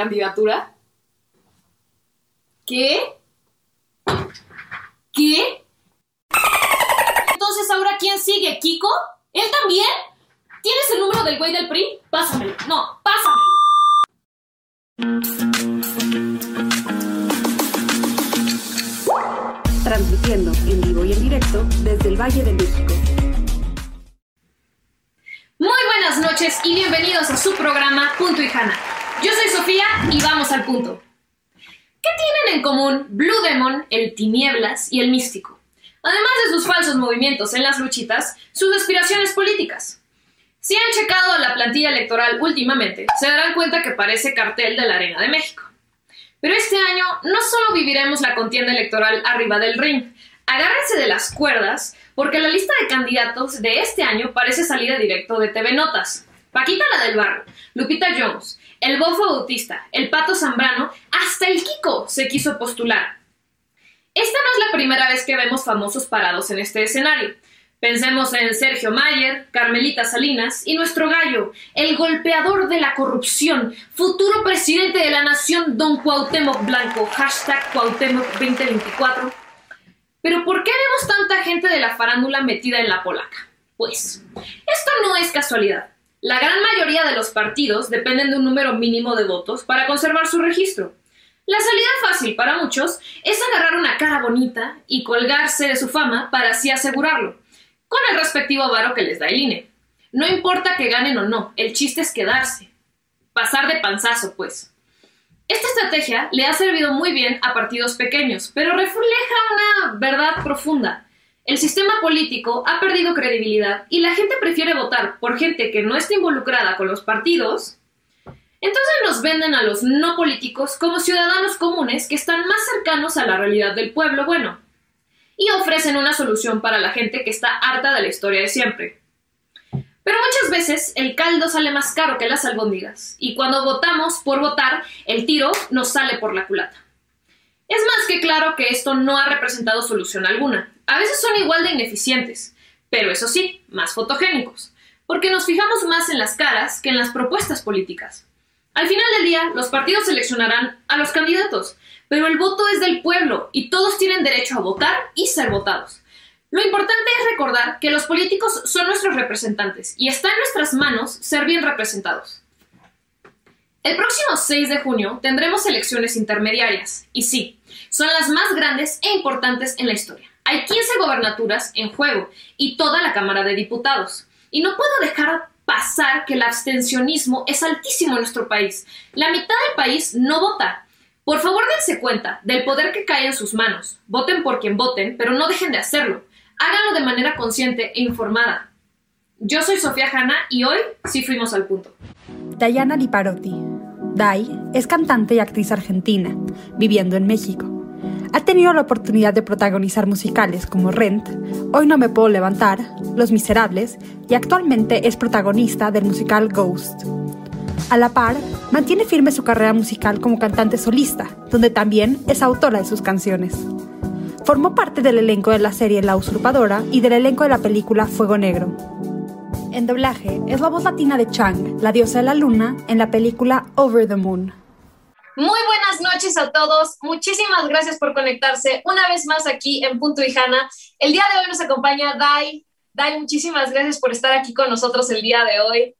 candidatura? Y el Místico? Además de sus falsos movimientos en las luchitas, sus aspiraciones políticas. Si han checado la plantilla electoral últimamente, se darán cuenta que parece cartel de la Arena de México. Pero este año no solo viviremos la contienda electoral arriba del ring, agárrense de las cuerdas porque la lista de candidatos de este año parece salida directo de TV Notas. Paquita la del barrio, Lupita Jones, el Bofo Bautista, el Pato Zambrano, hasta el Kiko se quiso postular. Esta no es la primera vez que vemos famosos parados en este escenario. Pensemos en Sergio Mayer, Carmelita Salinas y nuestro gallo, el golpeador de la corrupción, futuro presidente de la nación, don Cuauhtémoc Blanco, hashtag Cuauhtémoc 2024. Pero ¿por qué vemos tanta gente de la farándula metida en la polaca? Pues, esto no es casualidad. La gran mayoría de los partidos dependen de un número mínimo de votos para conservar su registro. La salida fácil para muchos es agarrar una cara bonita y colgarse de su fama para así asegurarlo, con el respectivo varo que les da el INE. No importa que ganen o no, el chiste es quedarse. Pasar de panzazo, pues. Esta estrategia le ha servido muy bien a partidos pequeños, pero refleja una verdad profunda. El sistema político ha perdido credibilidad y la gente prefiere votar por gente que no está involucrada con los partidos. Entonces nos venden a los no políticos como ciudadanos comunes que están más cercanos a la realidad del pueblo bueno y ofrecen una solución para la gente que está harta de la historia de siempre. Pero muchas veces el caldo sale más caro que las albóndigas y cuando votamos por votar, el tiro nos sale por la culata. Es más que claro que esto no ha representado solución alguna. A veces son igual de ineficientes, pero eso sí, más fotogénicos, porque nos fijamos más en las caras que en las propuestas políticas. Al final del día, los partidos seleccionarán a los candidatos, pero el voto es del pueblo y todos tienen derecho a votar y ser votados. Lo importante es recordar que los políticos son nuestros representantes y está en nuestras manos ser bien representados. El próximo 6 de junio tendremos elecciones intermediarias, y sí, son las más grandes e importantes en la historia. Hay 15 gobernaturas en juego y toda la Cámara de Diputados. Y no puedo dejar pasar que el abstencionismo es altísimo en nuestro país. La mitad del país no vota. Por favor, dense cuenta del poder que cae en sus manos. Voten por quien voten, pero no dejen de hacerlo. Háganlo de manera consciente e informada. Yo soy Sofía Hanna y hoy sí fuimos al punto. Diana Liparotti. Dai es cantante y actriz argentina, viviendo en México. Ha tenido la oportunidad de protagonizar musicales como Rent, Hoy no me puedo levantar, Los Miserables y actualmente es protagonista del musical Ghost. A la par, mantiene firme su carrera musical como cantante solista, donde también es autora de sus canciones. Formó parte del elenco de la serie La Usurpadora y del elenco de la película Fuego Negro. En doblaje, es la voz latina de Chang, la diosa de la luna, en la película Over the Moon. Muy buenas noches a todos. Muchísimas gracias por conectarse una vez más aquí en Punto y. El día de hoy nos acompaña Dai. Dai, muchísimas gracias por estar aquí con nosotros el día de hoy.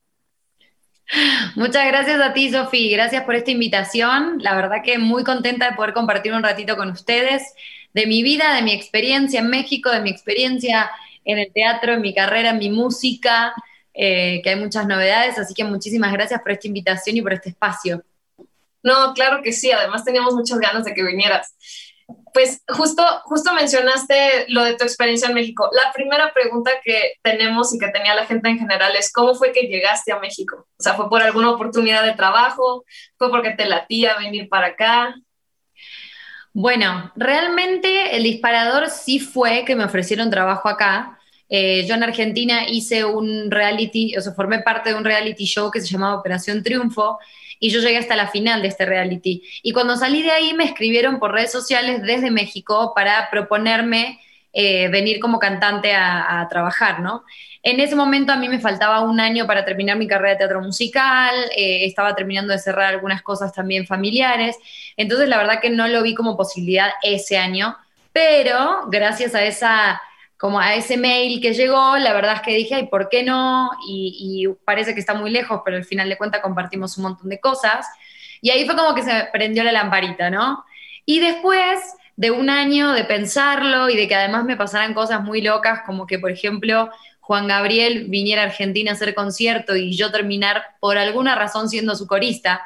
Muchas gracias a ti, Sofi. Gracias por esta invitación. La verdad que muy contenta de poder compartir un ratito con ustedes de mi vida, de mi experiencia en México, de mi experiencia en el teatro, en mi carrera, en mi música, eh, que hay muchas novedades. Así que muchísimas gracias por esta invitación y por este espacio. No, claro que sí, además teníamos muchas ganas de que vinieras. Pues justo, justo mencionaste lo de tu experiencia en México. La primera pregunta que tenemos y que tenía la gente en general es, ¿cómo fue que llegaste a México? O sea, ¿fue por alguna oportunidad de trabajo? ¿Fue porque te latía venir para acá? Bueno, realmente el disparador sí fue que me ofrecieron trabajo acá. Eh, yo en Argentina hice un reality, o sea, formé parte de un reality show que se llamaba Operación Triunfo, y yo llegué hasta la final de este reality. Y cuando salí de ahí me escribieron por redes sociales desde México para proponerme eh, venir como cantante a, trabajar, ¿no? En ese momento a mí me faltaba un año para terminar mi carrera de teatro musical, eh, estaba terminando de cerrar algunas cosas también familiares, entonces la verdad que no lo vi como posibilidad ese año, pero gracias a esa como a ese mail que llegó, la verdad es que dije, ay, ¿por qué no? Y, y, parece que está muy lejos, pero al final de cuentas compartimos un montón de cosas. Y ahí fue como que se prendió la lamparita, ¿no? Y después de un año de pensarlo y de que además me pasaran cosas muy locas, como que, por ejemplo, Juan Gabriel viniera a Argentina a hacer concierto y yo terminar por alguna razón siendo su corista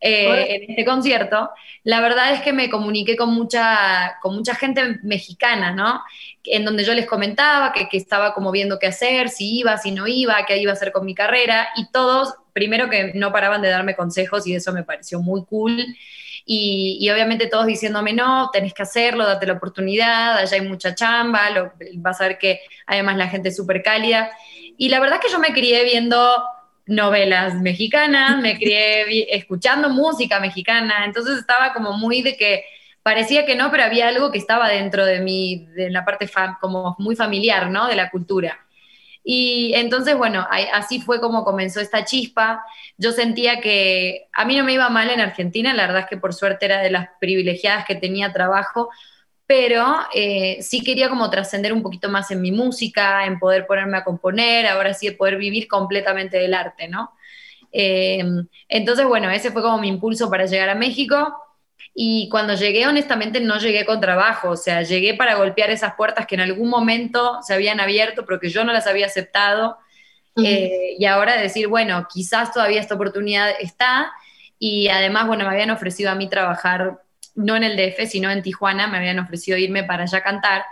eh, en este concierto, la verdad es que me comuniqué con mucha, con mucha gente mexicana, ¿no? En donde yo les comentaba que, que estaba como viendo qué hacer, si iba, si no iba, qué iba a hacer con mi carrera, y todos, primero que no paraban de darme consejos y eso me pareció muy cool. Y, obviamente todos diciéndome, no, tenés que hacerlo, date la oportunidad, allá hay mucha chamba, lo, vas a ver que además la gente es súper cálida. Y la verdad es que yo me crié viendo novelas mexicanas, me crié escuchando música mexicana, entonces estaba como muy de que parecía que no, pero había algo que estaba dentro de mí, de la parte como muy familiar, ¿no? De la cultura. Y entonces, bueno, así fue como comenzó esta chispa. Yo sentía que a mí no me iba mal en Argentina, la verdad es que por suerte era de las privilegiadas que tenía trabajo, pero eh, sí quería como trascender un poquito más en mi música, en poder ponerme a componer, ahora sí de poder vivir completamente del arte, ¿no? Eh, entonces, bueno, ese fue como mi impulso para llegar a México. Y cuando llegué, honestamente, no llegué con trabajo, o sea, llegué para golpear esas puertas que en algún momento se habían abierto, pero que yo no las había aceptado. Eh, y ahora decir, bueno, quizás todavía esta oportunidad está. Y además, bueno, me habían ofrecido a mí trabajar, no en el DF, sino en Tijuana, me habían ofrecido irme para allá a cantar.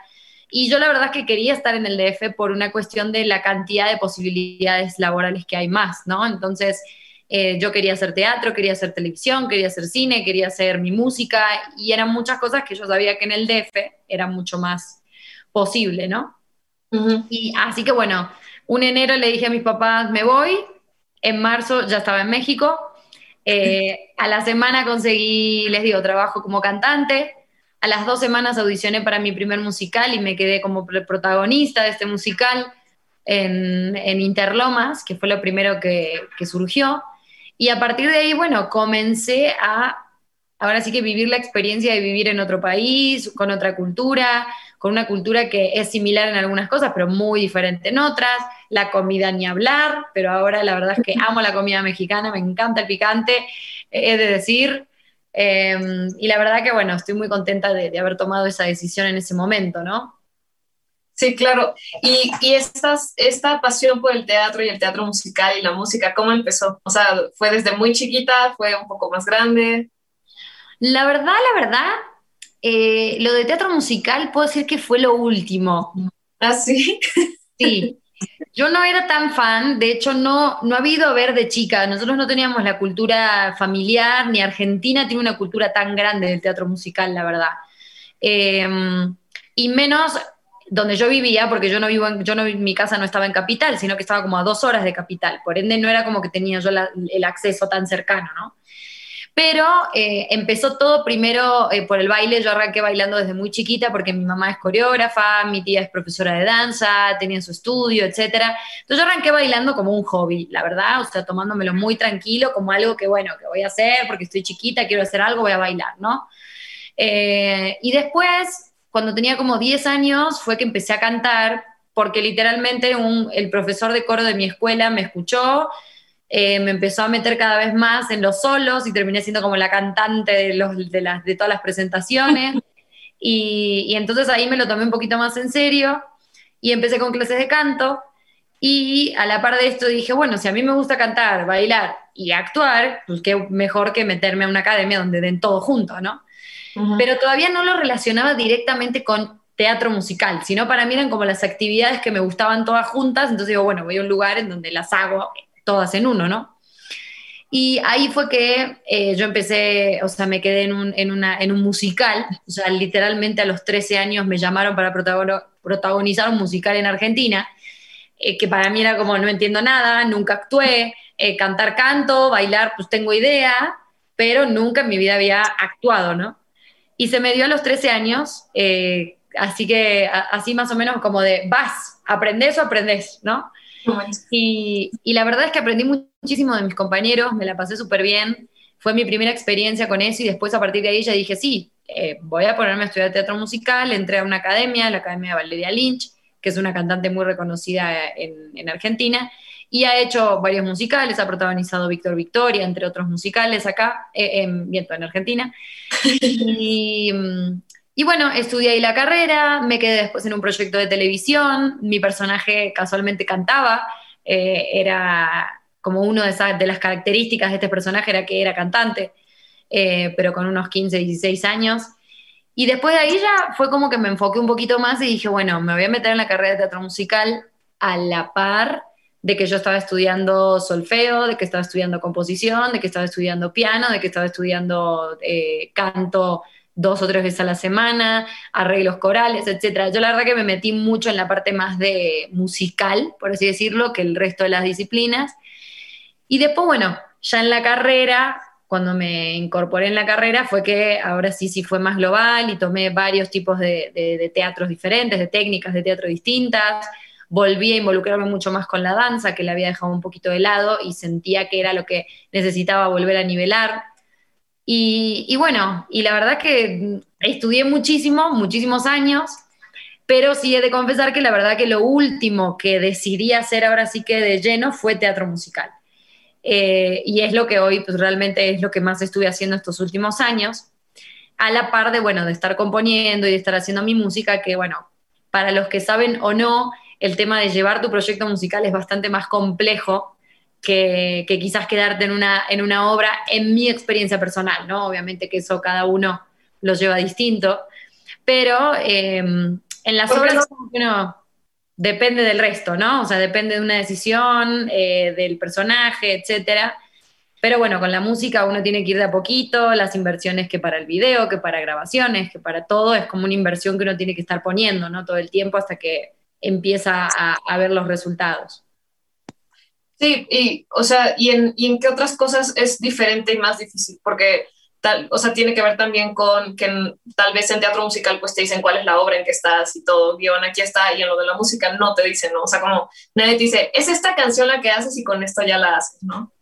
Y yo la verdad es que quería estar en el DF por una cuestión de la cantidad de posibilidades laborales que hay más, ¿no? Entonces, eh, yo quería hacer teatro, quería hacer televisión, quería hacer cine, quería hacer mi música y eran muchas cosas que yo sabía que en el DF era mucho más posible, ¿no? Y así que bueno, un enero le dije a mis papás, me voy, en marzo ya estaba en México, eh, a la semana conseguí, les digo, trabajo como cantante, a las dos semanas audicioné para mi primer musical y me quedé como protagonista de este musical en, Interlomas, que fue lo primero que, que surgió. Y a partir de ahí, bueno, comencé a, ahora sí que vivir la experiencia de vivir en otro país, con otra cultura, con una cultura que es similar en algunas cosas, pero muy diferente en otras. La comida ni hablar, pero ahora la verdad es que amo la comida mexicana, me encanta el picante, he de decir. Em, y la verdad que, bueno, estoy muy contenta de, de haber tomado esa decisión en ese momento, ¿no? Sí, claro. Y, y estas, esta pasión por el teatro y el teatro musical y la música, ¿cómo empezó? O sea, ¿fue desde muy chiquita? ¿Fue un poco más grande? La verdad, la verdad, eh, lo de teatro musical puedo decir que fue lo último. ¿Ah, sí? Sí. Yo no era tan fan, de hecho no, no ha habido a ver de chica, nosotros no teníamos la cultura familiar, ni Argentina tiene una cultura tan grande del teatro musical, la verdad. Em, y menos donde yo vivía, porque yo no vivo en, yo no, mi casa no estaba en capital, sino que estaba como a dos horas de capital, por ende no era como que tenía yo el acceso tan cercano, ¿no? Pero eh, empezó todo primero eh, por el baile, yo arranqué bailando desde muy chiquita porque mi mamá es coreógrafa, mi tía es profesora de danza, tenía su estudio, etc. Entonces yo arranqué bailando como un hobby, la verdad, o sea, tomándomelo muy tranquilo, como algo que, bueno, que voy a hacer porque estoy chiquita, quiero hacer algo, voy a bailar, ¿no? Eh, y después cuando tenía como 10 años fue que empecé a cantar, porque literalmente el profesor de coro de mi escuela me escuchó, eh, me empezó a meter cada vez más en los solos y terminé siendo como la cantante de, los, de, las, de todas las presentaciones. y, y entonces ahí me lo tomé un poquito más en serio y empecé con clases de canto. Y a la par de esto dije, bueno, si a mí me gusta cantar, bailar y actuar, pues qué mejor que meterme a una academia donde den todo junto, ¿no? pero todavía no lo relacionaba directamente con teatro musical, sino para mí eran como las actividades que me gustaban todas juntas, entonces digo, bueno, voy a un lugar en donde las hago todas en uno, ¿no? Y ahí fue que eh, yo empecé, o sea, me quedé en un, en, una, en un musical, o sea, literalmente a los 13 años me llamaron para protagonizar un musical en Argentina, eh, que para mí era como, no entiendo nada, nunca actué, eh, cantar canto, bailar, pues tengo idea, pero nunca en mi vida había actuado, ¿no? Y se me dio a los 13 años, así que así más o menos como de vas, aprendes o aprendes, ¿no? Y, la verdad es que aprendí muchísimo de mis compañeros, me la pasé súper bien, fue mi primera experiencia con eso y después a partir de ahí ya dije, sí, eh, voy a ponerme a estudiar teatro musical, entré a una academia, la Academia Valeria Lynch, que es una cantante muy reconocida en, Argentina, y ha hecho varios musicales, ha protagonizado Víctor Victoria, entre otros musicales acá, eh, en, en Argentina. Y, y, bueno, estudié ahí la carrera, me quedé después en un proyecto de televisión, mi personaje casualmente cantaba, eh, era como una de, de, las características de este personaje era que era cantante, eh, pero con unos 15, 16 años. Y después de ahí ya fue como que me enfoqué un poquito más y dije, bueno, me voy a meter en la carrera de teatro musical a la par de que yo estaba estudiando solfeo, de que estaba estudiando composición, de que estaba estudiando piano, de que estaba estudiando eh, canto dos o tres veces a la semana, arreglos corales, etc. Yo la verdad que me metí mucho en la parte más de musical, por así decirlo, que el resto de las disciplinas. Y después, bueno, ya en la carrera cuando me incorporé en la carrera fue que ahora sí, sí fue más global y tomé varios tipos de, teatros diferentes, de técnicas de teatro distintas. Volví a involucrarme mucho más con la danza, que la había dejado un poquito de lado y sentía que era lo que necesitaba volver a nivelar. Y, y bueno, y la verdad que estudié muchísimo, muchísimos años, pero sí he de confesar que la verdad que lo último que decidí hacer ahora sí que de lleno fue teatro musical. Eh, y es lo que hoy pues realmente es lo que más estuve haciendo estos últimos años, a la par de, bueno, de estar componiendo y de estar haciendo mi música, que bueno, para los que saben o no, el tema de llevar tu proyecto musical es bastante más complejo que, que quizás quedarte en una, en una obra, en mi experiencia personal, ¿no? Obviamente que eso cada uno lo lleva distinto, pero eh, en las obras uno depende del resto, ¿no? O sea, depende de una decisión, eh, del personaje, etcétera. Pero bueno, con la música uno tiene que ir de a poquito, las inversiones que para el video, que para grabaciones, que para todo, es como una inversión que uno tiene que estar poniendo, ¿no? Todo el tiempo hasta que empieza a, ver los resultados. Sí, y, o sea, ¿y en, ¿y en qué otras cosas es diferente y más difícil? Porque o sea, tiene que ver también con que tal vez en teatro musical pues te dicen cuál es la obra en que estás y todo, guion aquí está, y en lo de la música no te dicen, ¿no? O sea, como nadie te dice, es esta canción la que haces y con esto ya la haces, ¿no?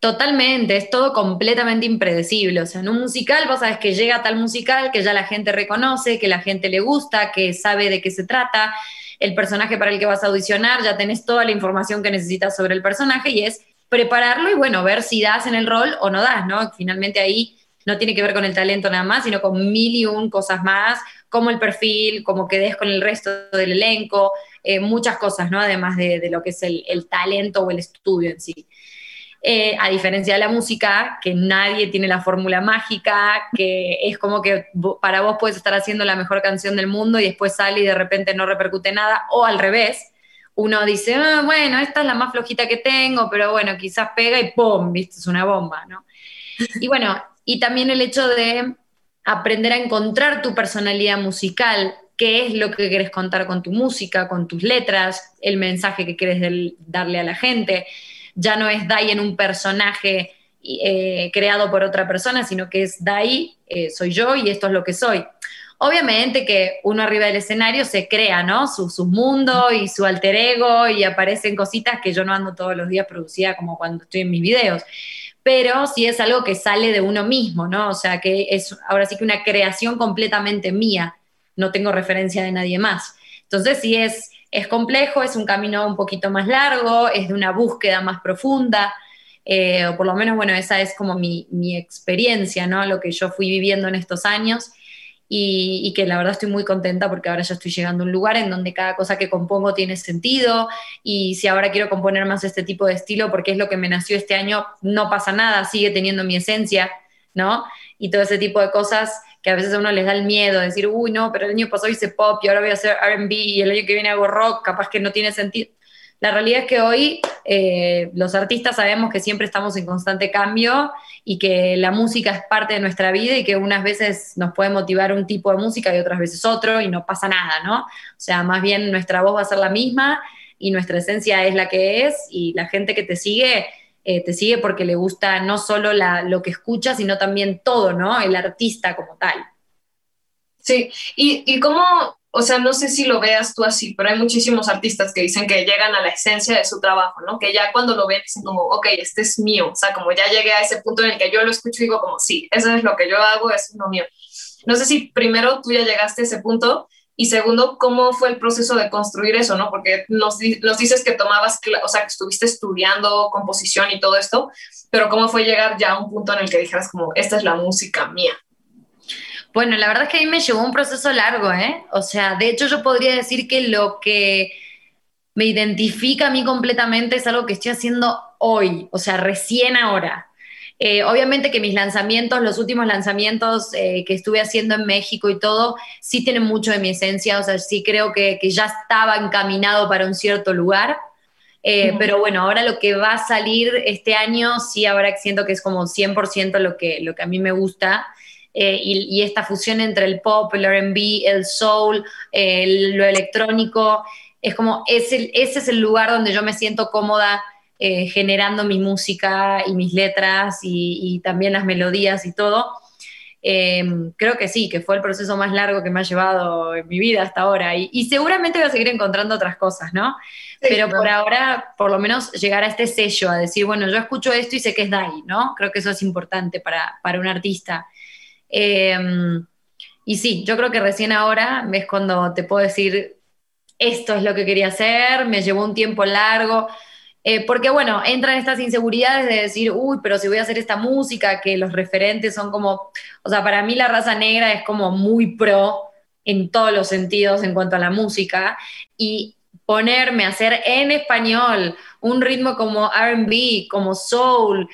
Totalmente, es todo completamente impredecible. O sea, en un musical vos sabes que llega tal musical que ya la gente reconoce, que la gente le gusta, que sabe de qué se trata, el personaje para el que vas a audicionar, ya tenés toda la información que necesitas sobre el personaje y es prepararlo y bueno, ver si das en el rol o no das, ¿no? Finalmente ahí no tiene que ver con el talento nada más, sino con mil y un cosas más, como el perfil, como que des con el resto del elenco, eh, muchas cosas, ¿no? Además de, lo que es el, talento o el estudio en sí. Eh, a diferencia de la música, que nadie tiene la fórmula mágica, que es como que para vos puedes estar haciendo la mejor canción del mundo y después sale y de repente no repercute nada, o al revés, uno dice, ah, bueno, esta es la más flojita que tengo, pero bueno, quizás pega y ¡pum! ¿Viste? Es una bomba, ¿no? Y bueno, y también el hecho de aprender a encontrar tu personalidad musical, qué es lo que quieres contar con tu música, con tus letras, el mensaje que quieres darle a la gente. Ya no es Dai en un personaje eh, creado por otra persona, sino que es Dai, eh, soy yo y esto es lo que soy. Obviamente que uno arriba del escenario se crea, ¿no? Su, su, mundo y su alter ego y aparecen cositas que yo no ando todos los días producida como cuando estoy en mis videos pero sí es algo que sale de uno mismo, ¿no? O sea, que es ahora sí que una creación completamente mía, no tengo referencia de nadie más. Entonces sí es, es complejo, es un camino un poquito más largo, es de una búsqueda más profunda, eh, o por lo menos, bueno, esa es como mi, mi experiencia, ¿no? Lo que yo fui viviendo en estos años y, que la verdad estoy muy contenta porque ahora ya estoy llegando a un lugar en donde cada cosa que compongo tiene sentido y si ahora quiero componer más este tipo de estilo porque es lo que me nació este año, no pasa nada, sigue teniendo mi esencia, ¿no? Y todo ese tipo de cosas que a veces a uno les da el miedo, decir, uy, no, pero el año pasado hice pop y ahora voy a hacer RB y el año que viene hago rock, capaz que no tiene sentido. La realidad es que hoy eh, los artistas sabemos que siempre estamos en constante cambio y que la música es parte de nuestra vida y que unas veces nos puede motivar un tipo de música y otras veces otro y no pasa nada, ¿no? O sea, más bien nuestra voz va a ser la misma y nuestra esencia es la que es y la gente que te sigue eh, te sigue porque le gusta no solo lo que escucha, sino también todo, ¿no? El artista como tal. Sí, y, y cómo, o sea, no sé si lo veas tú así, pero hay muchísimos artistas que dicen que llegan a la esencia de su trabajo, ¿no? Que ya cuando lo ven dicen como, ok, este es mío, o sea, como ya llegué a ese punto en el que yo lo escucho y digo como, sí, eso es lo que yo hago, es lo mío. No sé si primero tú ya llegaste a ese punto y segundo, ¿cómo fue el proceso de construir eso, no? Porque nos, dices que tomabas, o sea, que estuviste estudiando composición y todo esto, pero ¿cómo fue llegar ya a un punto en el que dijeras como, esta es la música mía? Bueno, la verdad es que a mí me llevó un proceso largo, ¿eh? O sea, de hecho yo podría decir que lo que me identifica a mí completamente es algo que estoy haciendo hoy, o sea, recién ahora. Eh, obviamente que mis lanzamientos, los últimos lanzamientos eh, que estuve haciendo en México y todo, sí tienen mucho de mi esencia, o sea, sí creo que, ya estaba encaminado para un cierto lugar. Eh, pero bueno, ahora lo que va a salir este año, sí, ahora siento que es como 100% lo que, lo que a mí me gusta. Y, esta fusión entre el pop, el RB, el soul, lo electrónico, es como ese es el lugar donde yo me siento cómoda eh, generando mi música y mis letras y, también las melodías y todo. Em, creo que sí, que fue el proceso más largo que me ha llevado en mi vida hasta ahora y, seguramente voy a seguir encontrando otras cosas, ¿no? Pero por ahora, por lo menos llegar a este sello, a decir, bueno, yo escucho esto y sé que es Dai, ¿no? Creo que eso es importante para, para un artista. Em, y sí, yo creo que recién ahora es cuando te puedo decir, esto es lo que quería hacer, me llevó un tiempo largo, eh, porque bueno, entran estas inseguridades de decir, uy, pero si voy a hacer esta música, que los referentes son como, o sea, para mí la raza negra es como muy pro en todos los sentidos en cuanto a la música, y ponerme a hacer en español un ritmo como RB, como soul,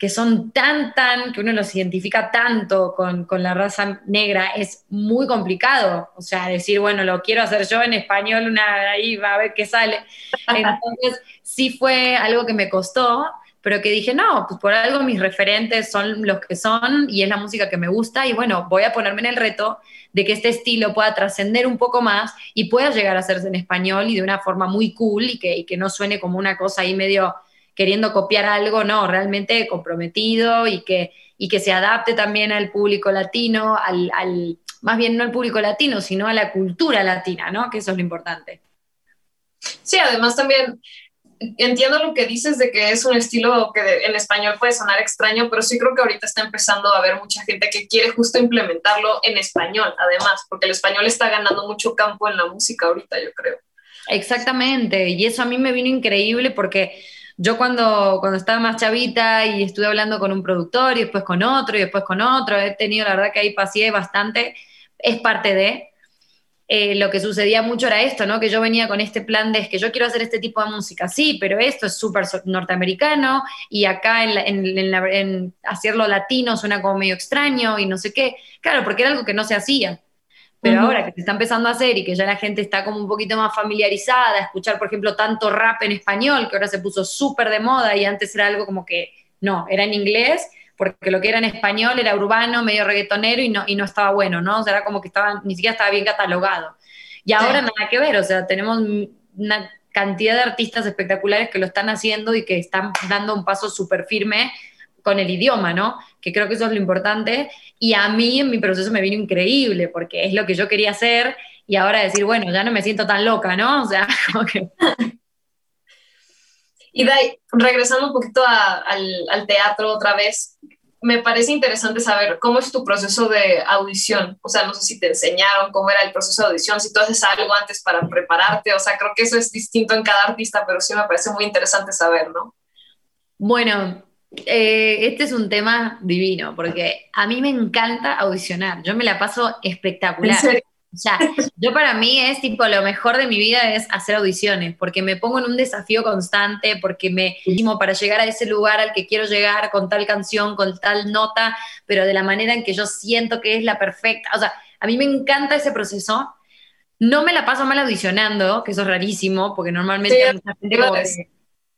que son tan, tan, que uno los identifica tanto con, la raza negra, es muy complicado. O sea, decir, bueno, lo quiero hacer yo en español, una ahí va a ver qué sale. Entonces, sí fue algo que me costó, pero que dije, no, pues por algo mis referentes son los que son y es la música que me gusta y bueno, voy a ponerme en el reto de que este estilo pueda trascender un poco más y pueda llegar a hacerse en español y de una forma muy cool y que, y que no suene como una cosa ahí medio queriendo copiar algo, no, realmente comprometido y que, y que se adapte también al público latino, al, más bien no al público latino, sino a la cultura latina, ¿no? Que eso es lo importante. Sí, además también entiendo lo que dices de que es un estilo que en español puede sonar extraño, pero sí creo que ahorita está empezando a haber mucha gente que quiere justo implementarlo en español, además, porque el español está ganando mucho campo en la música ahorita, yo creo. Exactamente, y eso a mí me vino increíble porque yo cuando, cuando estaba más chavita y estuve hablando con un productor y después con otro y después con otro, he tenido la verdad que ahí pasé bastante, es parte de, eh, lo que sucedía mucho era esto, ¿no? Que yo venía con este plan de es que yo quiero hacer este tipo de música, sí, pero esto es súper norteamericano y acá en, en, hacerlo latino suena como medio extraño y no sé qué. Claro, porque era algo que no se hacía. Pero ahora que se está empezando a hacer y que ya la gente está como un poquito más familiarizada, a escuchar, por ejemplo, tanto rap en español, que ahora se puso súper de moda y antes era algo como que no, era en inglés, porque lo que era en español era urbano, medio reggaetonero y no, y no estaba bueno, ¿no? O sea, era como que estaba, ni siquiera estaba bien catalogado. Y ahora nada que ver, o sea, tenemos una cantidad de artistas espectaculares que lo están haciendo y que están dando un paso súper firme con el idioma, ¿no? Que creo que eso es lo importante. Y a mí en mi proceso me vino increíble, porque es lo que yo quería hacer y ahora decir, bueno, ya no me siento tan loca, ¿no? O sea, como que... Y Dai, regresando un poquito al, al, teatro otra vez, me parece interesante saber cómo es tu proceso de audición. O sea, no sé si te enseñaron cómo era el proceso de audición, si tú haces algo antes para prepararte. O sea, creo que eso es distinto en cada artista, pero sí me parece muy interesante saber, ¿no? Bueno, eh, este es un tema divino, porque a mí me encanta audicionar, yo me la paso espectacular. O sea, yo para mí es tipo lo mejor de mi vida es hacer audiciones, porque me pongo en un desafío constante, porque me para llegar a ese lugar al que quiero llegar con tal canción, con tal nota, pero de la manera en que yo siento que es la perfecta. O sea, a mí me encanta ese proceso. No me la paso mal audicionando, que eso es rarísimo, porque normalmente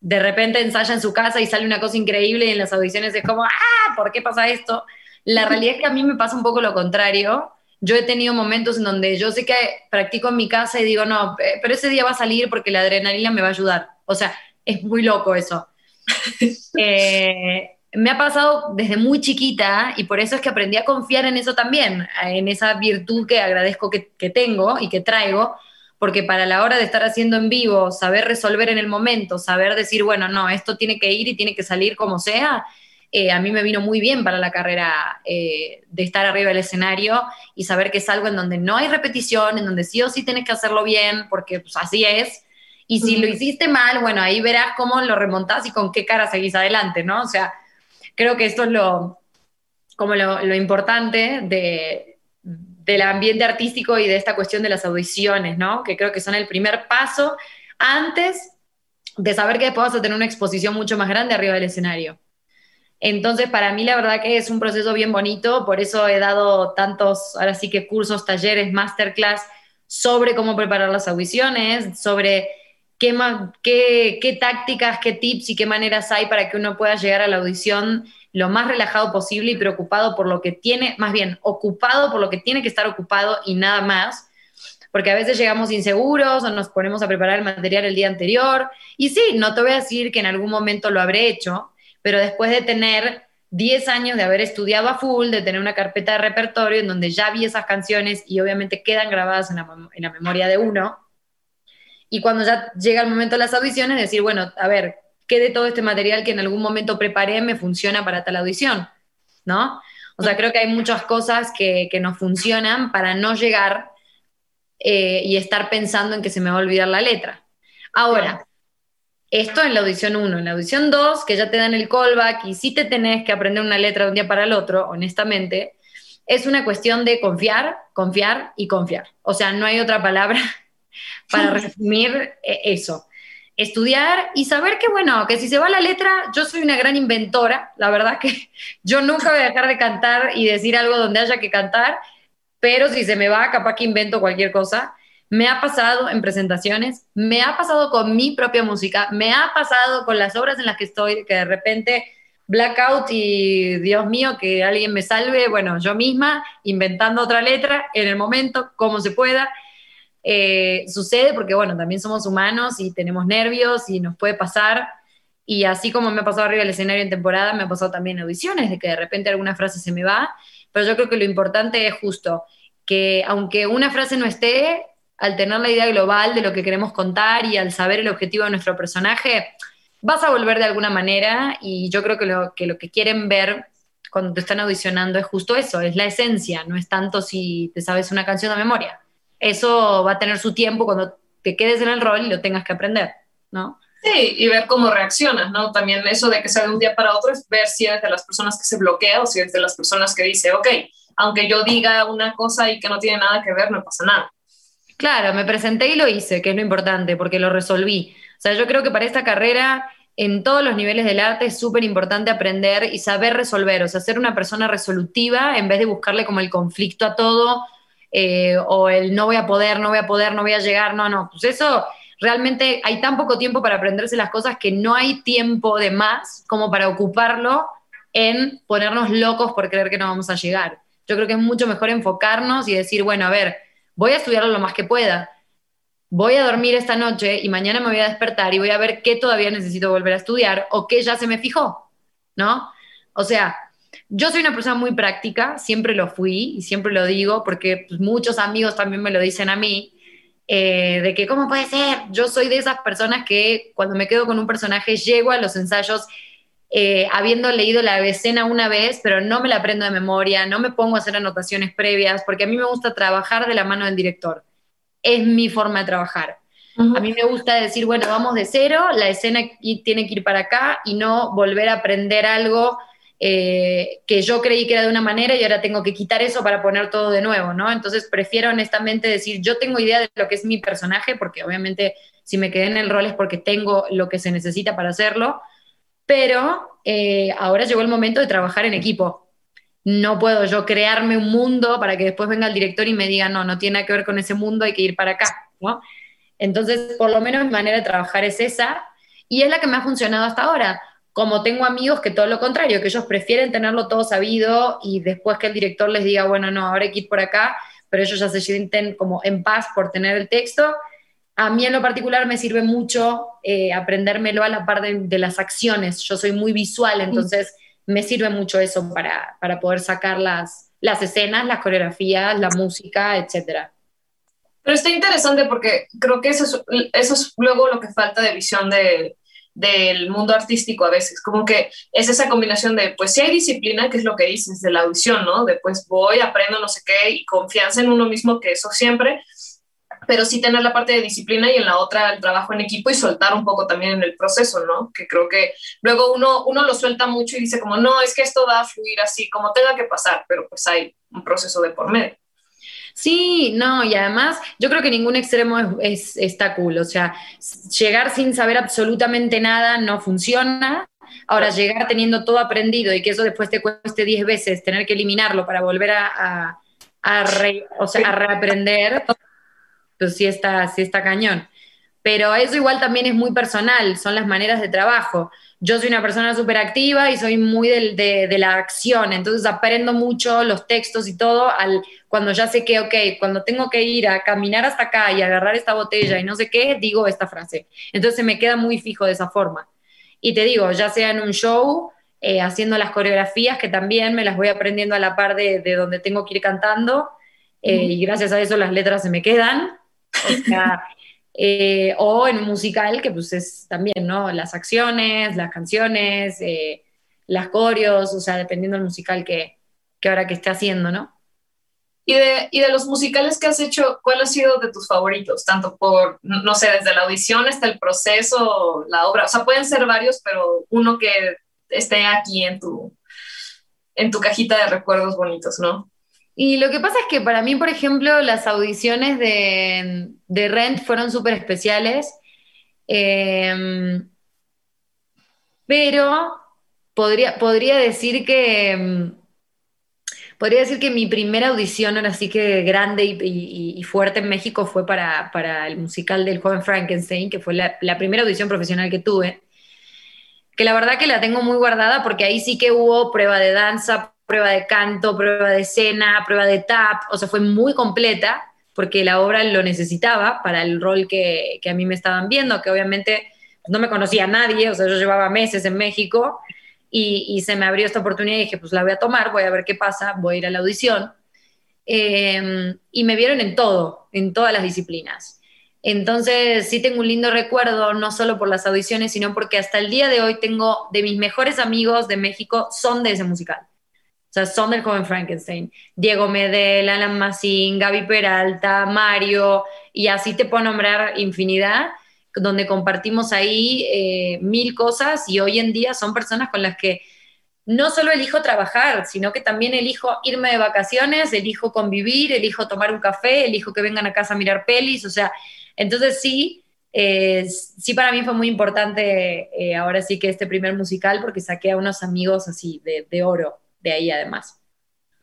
de repente ensaya en su casa y sale una cosa increíble y en las audiciones es como, ah, ¿por qué pasa esto? La realidad es que a mí me pasa un poco lo contrario. Yo he tenido momentos en donde yo sé que practico en mi casa y digo, no, pero ese día va a salir porque la adrenalina me va a ayudar. O sea, es muy loco eso. Eh, me ha pasado desde muy chiquita y por eso es que aprendí a confiar en eso también, en esa virtud que agradezco que, tengo y que traigo, porque para la hora de estar haciendo en vivo, saber resolver en el momento, saber decir, bueno, no, esto tiene que ir y tiene que salir como sea, eh, a mí me vino muy bien para la carrera eh, de estar arriba del escenario y saber que es algo en donde no hay repetición, en donde sí o sí tienes que hacerlo bien, porque pues, así es. Y si lo hiciste mal, bueno, ahí verás cómo lo remontás y con qué cara seguís adelante, ¿no? O sea, creo que esto es lo, como lo, importante de, del ambiente artístico y de esta cuestión de las audiciones, ¿no? Que creo que son el primer paso antes de saber que después vas a tener una exposición mucho más grande arriba del escenario. Entonces, para mí la verdad que es un proceso bien bonito, por eso he dado tantos, ahora sí que cursos, talleres, masterclass sobre cómo preparar las audiciones, sobre qué, qué, qué tácticas, qué tips y qué maneras hay para que uno pueda llegar a la audición lo más relajado posible y preocupado por lo que tiene, más bien ocupado por lo que tiene que estar ocupado y nada más, porque a veces llegamos inseguros o nos ponemos a preparar el material el día anterior. Y sí, no te voy a decir que en algún momento lo habré hecho, pero después de tener 10 años de haber estudiado a full, de tener una carpeta de repertorio en donde ya vi esas canciones y obviamente quedan grabadas en la, memoria de uno, y cuando ya llega el momento de las audiciones, decir, bueno, a ver, ¿qué de todo este material que en algún momento preparé me funciona para tal audición? ¿No? O sea, creo que hay muchas cosas que, que nos funcionan para no llegar eh, y estar pensando en que se me va a olvidar la letra. Ahora, esto en la audición 1. En la audición 2, que ya te dan el callback y sí te tenés que aprender una letra de un día para el otro, honestamente, es una cuestión de confiar, confiar y confiar. O sea, no hay otra palabra para resumir eh, eso. Estudiar y saber que, bueno, que si se va la letra, yo soy una gran inventora. La verdad que yo nunca voy a dejar de cantar y decir algo donde haya que cantar, pero si se me va, capaz que invento cualquier cosa. Me ha pasado en presentaciones, me ha pasado con mi propia música, me ha pasado con las obras en las que estoy, que de repente blackout y Dios mío, que alguien me salve, bueno, yo misma inventando otra letra en el momento, como se pueda. Eh, sucede porque, bueno, también somos humanos y tenemos nervios y nos puede pasar. Y así como me ha pasado arriba del escenario en temporada, me ha pasado también en audiciones, de que de repente alguna frase se me va. Pero yo creo que lo importante es justo que aunque una frase no esté, al tener la idea global de lo que queremos contar y al saber el objetivo de nuestro personaje, vas a volver de alguna manera y yo creo que lo que, lo que quieren ver cuando te están audicionando es justo eso, es la esencia, no es tanto si te sabes una canción de memoria. Eso va a tener su tiempo cuando te quedes en el rol y lo tengas que aprender, ¿no? Sí, y ver cómo reaccionas, ¿no? También eso de que sea de un día para otro es ver si eres de las personas que se bloquea o si eres de las personas que dice, ok, aunque yo diga una cosa y que no tiene nada que ver, no pasa nada. Claro, me presenté y lo hice, que es lo importante, porque lo resolví. O sea, yo creo que para esta carrera, en todos los niveles del arte, es súper importante aprender y saber resolver, o sea, ser una persona resolutiva en vez de buscarle como el conflicto a todo, eh, o el no voy a poder, no voy a poder, no voy a llegar, no, no. Pues eso, realmente hay tan poco tiempo para aprenderse las cosas que no hay tiempo de más como para ocuparlo en ponernos locos por creer que no vamos a llegar. Yo creo que es mucho mejor enfocarnos y decir, bueno, a ver, voy a estudiarlo lo más que pueda. Voy a dormir esta noche y mañana me voy a despertar y voy a ver qué todavía necesito volver a estudiar o qué ya se me fijó, ¿no? O sea, yo soy una persona muy práctica, siempre lo fui y siempre lo digo porque pues, muchos amigos también me lo dicen a mí, eh, de que, ¿cómo puede ser? Yo soy de esas personas que cuando me quedo con un personaje llego a los ensayos eh, habiendo leído la escena una vez, pero no me la aprendo de memoria, no me pongo a hacer anotaciones previas, porque a mí me gusta trabajar de la mano del director. Es mi forma de trabajar. A mí me gusta decir, bueno, vamos de cero, la escena tiene que ir para acá y no volver a aprender algo eh, que yo creí que era de una manera y ahora tengo que quitar eso para poner todo de nuevo, ¿no? Entonces prefiero honestamente decir, yo tengo idea de lo que es mi personaje, porque obviamente si me quedé en el rol es porque tengo lo que se necesita para hacerlo, pero eh, ahora llegó el momento de trabajar en equipo. No puedo yo crearme un mundo para que después venga el director y me diga, no, no tiene nada que ver con ese mundo, hay que ir para acá, ¿no? Entonces, por lo menos mi manera de trabajar es esa, y es la que me ha funcionado hasta ahora. Como tengo amigos que todo lo contrario, que ellos prefieren tenerlo todo sabido y después que el director les diga, bueno, no, ahora hay que ir por acá, pero ellos ya se sienten como en paz por tener el texto a mí en lo particular me sirve mucho eh, aprendérmelo a la par de, las acciones. Yo soy muy visual, entonces me sirve mucho eso para, para poder sacar las, las escenas, las coreografías, la música, etcétera. Pero está interesante porque creo que eso es, eso es luego lo que falta de visión de, del mundo artístico a veces, como que es esa combinación de, pues si hay disciplina, que es lo que dices, de la audición, ¿no? De pues voy, aprendo no sé qué y confianza en uno mismo, que eso siempre, pero sí tener la parte de disciplina y en la otra el trabajo en equipo y soltar un poco también en el proceso, ¿no? Que creo que luego uno, uno lo suelta mucho y dice como, no, es que esto va a fluir así, como tenga que pasar, pero pues hay un proceso de por medio. Sí, no, y además yo creo que ningún extremo es, está cool, o sea, llegar sin saber absolutamente nada no funciona. Ahora, llegar teniendo todo aprendido y que eso después te cueste 10 veces tener que eliminarlo para volver a, a, o sea, a reaprender, pues sí está, sí está cañón. Pero eso igual también es muy personal, son las maneras de trabajo. Yo soy una persona súper activa y soy muy de, de, la acción, entonces aprendo mucho los textos y todo al, cuando ya sé que, ok, cuando tengo que ir a caminar hasta acá y agarrar esta botella y no sé qué, digo esta frase. Entonces me queda muy fijo de esa forma. Y te digo, ya sea en un show, eh, haciendo las coreografías, que también me las voy aprendiendo a la par de, de donde tengo que ir cantando, eh, y gracias a eso las letras se me quedan. O sea, eh, o en un musical que pues es también, ¿no? Las acciones, las canciones, eh, las coreos, o sea, dependiendo del musical que, que ahora que esté haciendo, ¿no? Y de, y de los musicales que has hecho, ¿cuál ha sido de tus favoritos? Tanto por, no sé, desde la audición hasta el proceso, la obra. O sea, pueden ser varios, pero uno que esté aquí en tu, en tu cajita de recuerdos bonitos, ¿no? Y lo que pasa es que para mí, por ejemplo, las audiciones de, de Rent fueron súper especiales, em, pero podría, podría decir que... Podría decir que mi primera audición ahora sí que grande y, fuerte en México fue para, para, el musical del joven Frankenstein, que fue la, la primera audición profesional que tuve que la verdad que la tengo muy guardada porque ahí sí que hubo prueba de danza, prueba de canto, prueba de escena, prueba de tap, o sea, fue muy completa porque la obra lo necesitaba para el rol que, a mí me estaban viendo, que obviamente no me conocía a nadie, o sea, yo llevaba meses en México y, se me abrió esta oportunidad y dije, pues la voy a tomar, voy a ver qué pasa, voy a ir a la audición. Em, y me vieron en todo, en todas las disciplinas. Entonces sí tengo un lindo recuerdo, no solo por las audiciones, sino porque hasta el día de hoy tengo de mis mejores amigos de México, son de ese musical. O sea, son del joven Frankenstein. Diego Medel, Alan Massín, Gaby Peralta, Mario, y así te puedo nombrar infinidad, donde compartimos ahí eh, mil cosas y hoy en día son personas con las que no solo elijo trabajar, sino que también elijo irme de vacaciones, elijo convivir, elijo tomar un café, elijo que vengan a casa a mirar pelis, o sea, entonces sí, eh, sí para mí fue muy importante eh, ahora sí que este primer musical porque saqué a unos amigos así de oro de ahí además.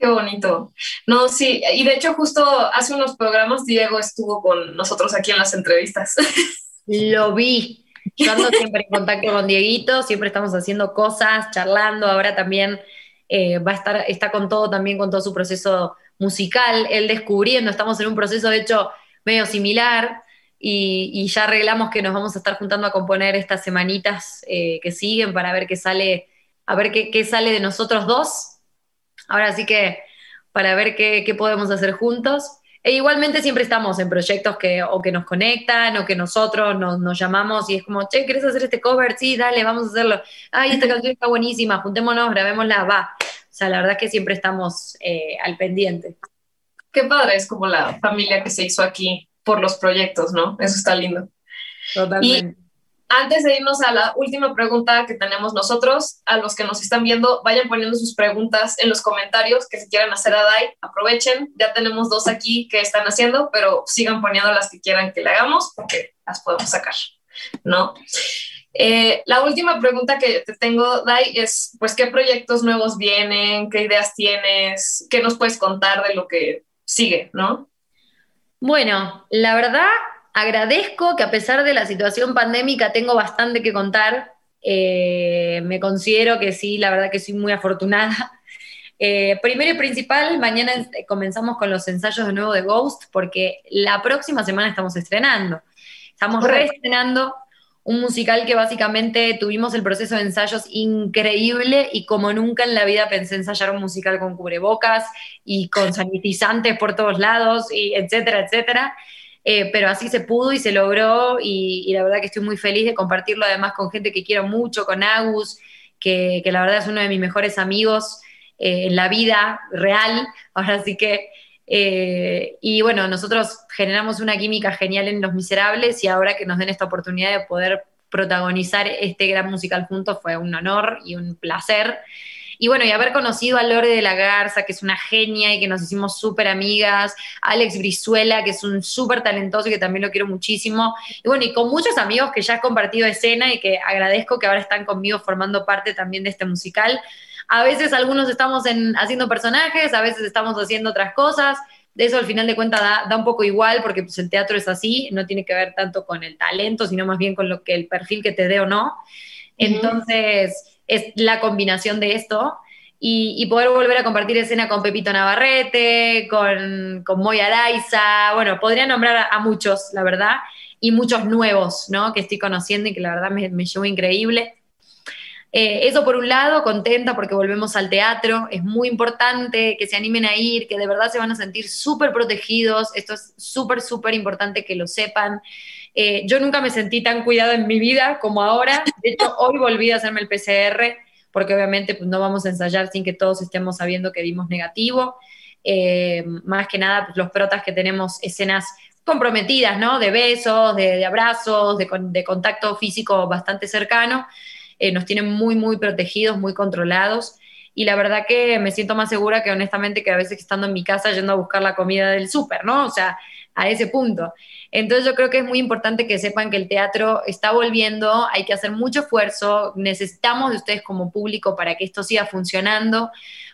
Qué bonito. No, sí, y de hecho justo hace unos programas Diego estuvo con nosotros aquí en las entrevistas. Lo vi. Yo ando siempre en contacto con Dieguito, siempre estamos haciendo cosas, charlando, ahora también eh, va a estar, está con todo también, con todo su proceso musical, él descubriendo, estamos en un proceso de hecho medio similar y, ya arreglamos que nos vamos a estar juntando a componer estas semanitas eh, que siguen para ver qué sale, a ver qué, qué sale de nosotros dos Ahora sí que para ver qué, podemos hacer juntos. E igualmente siempre estamos en proyectos que o que nos conectan o que nosotros nos, llamamos y es como, che, ¿quieres hacer este cover? Sí, dale, vamos a hacerlo. Ay, esta canción está buenísima, juntémonos, grabémosla, va. O sea, la verdad es que siempre estamos eh, al pendiente. Qué padre, es como la familia que se hizo aquí por los proyectos, ¿no? Eso está lindo. Totalmente. Antes de irnos a la última pregunta que tenemos nosotros, a los que nos están viendo, vayan poniendo sus preguntas en los comentarios que se quieran hacer a Dai. Aprovechen, ya tenemos dos aquí que están haciendo, pero sigan poniendo las que quieran que le hagamos porque las podemos sacar, ¿no? Eh, la última pregunta que te tengo, Dai, es, pues, ¿qué proyectos nuevos vienen? ¿Qué ideas tienes? ¿Qué nos puedes contar de lo que sigue, no? Bueno, la verdad agradezco que a pesar de la situación pandémica tengo bastante que contar. Eh, me considero que sí, la verdad que soy muy afortunada. Eh, primero y principal, mañana comenzamos con los ensayos de nuevo de Ghost, porque la próxima semana estamos estrenando. Estamos reestrenando un musical que básicamente tuvimos el proceso de ensayos increíble y como nunca en la vida pensé ensayar un musical con cubrebocas y con sanitizantes por todos lados, y etcétera, etcétera. Eh, pero así se pudo y se logró y, la verdad que estoy muy feliz de compartirlo además con gente que quiero mucho, con Agus, que, la verdad es uno de mis mejores amigos eh, en la vida real, ahora sí que... Eh, y bueno, nosotros generamos una química genial en Los Miserables y ahora que nos den esta oportunidad de poder protagonizar este gran musical juntos fue un honor y un placer. Y bueno, y haber conocido a Lore de la Garza, que es una genia y que nos hicimos súper amigas, Alex Brizuela, que es un súper talentoso y que también lo quiero muchísimo. Y bueno, y con muchos amigos que ya he compartido escena y que agradezco que ahora están conmigo formando parte también de este musical. A veces algunos estamos haciendo personajes, a veces estamos haciendo otras cosas. De eso al final de cuentas da, un poco igual porque pues, el teatro es así, no tiene que ver tanto con el talento, sino más bien con lo que el perfil que te dé o no. Entonces, es la combinación de esto. Y, poder volver a compartir escena con Pepito Navarrete, con, con Moy Araiza, bueno, podría nombrar a, muchos, la verdad, y muchos nuevos, ¿no? Que estoy conociendo y que la verdad me, llevó increíble. Eh, eso por un lado, contenta porque volvemos al teatro, es muy importante que se animen a ir, que de verdad se van a sentir súper protegidos, esto es súper, súper importante que lo sepan. Eh, yo nunca me sentí tan cuidada en mi vida como ahora, de hecho hoy volví a hacerme el PCR porque obviamente pues, no vamos a ensayar sin que todos estemos sabiendo que dimos negativo. Eh, más que nada, pues, los protas que tenemos escenas comprometidas, ¿no? De besos, de, abrazos, de, de contacto físico bastante cercano. Eh, nos tienen muy, muy protegidos, muy controlados. Y la verdad que me siento más segura que honestamente que a veces estando en mi casa yendo a buscar la comida del súper, ¿no? O sea, a ese punto. Entonces yo creo que es muy importante que sepan que el teatro está volviendo, hay que hacer mucho esfuerzo, necesitamos de ustedes como público para que esto siga funcionando.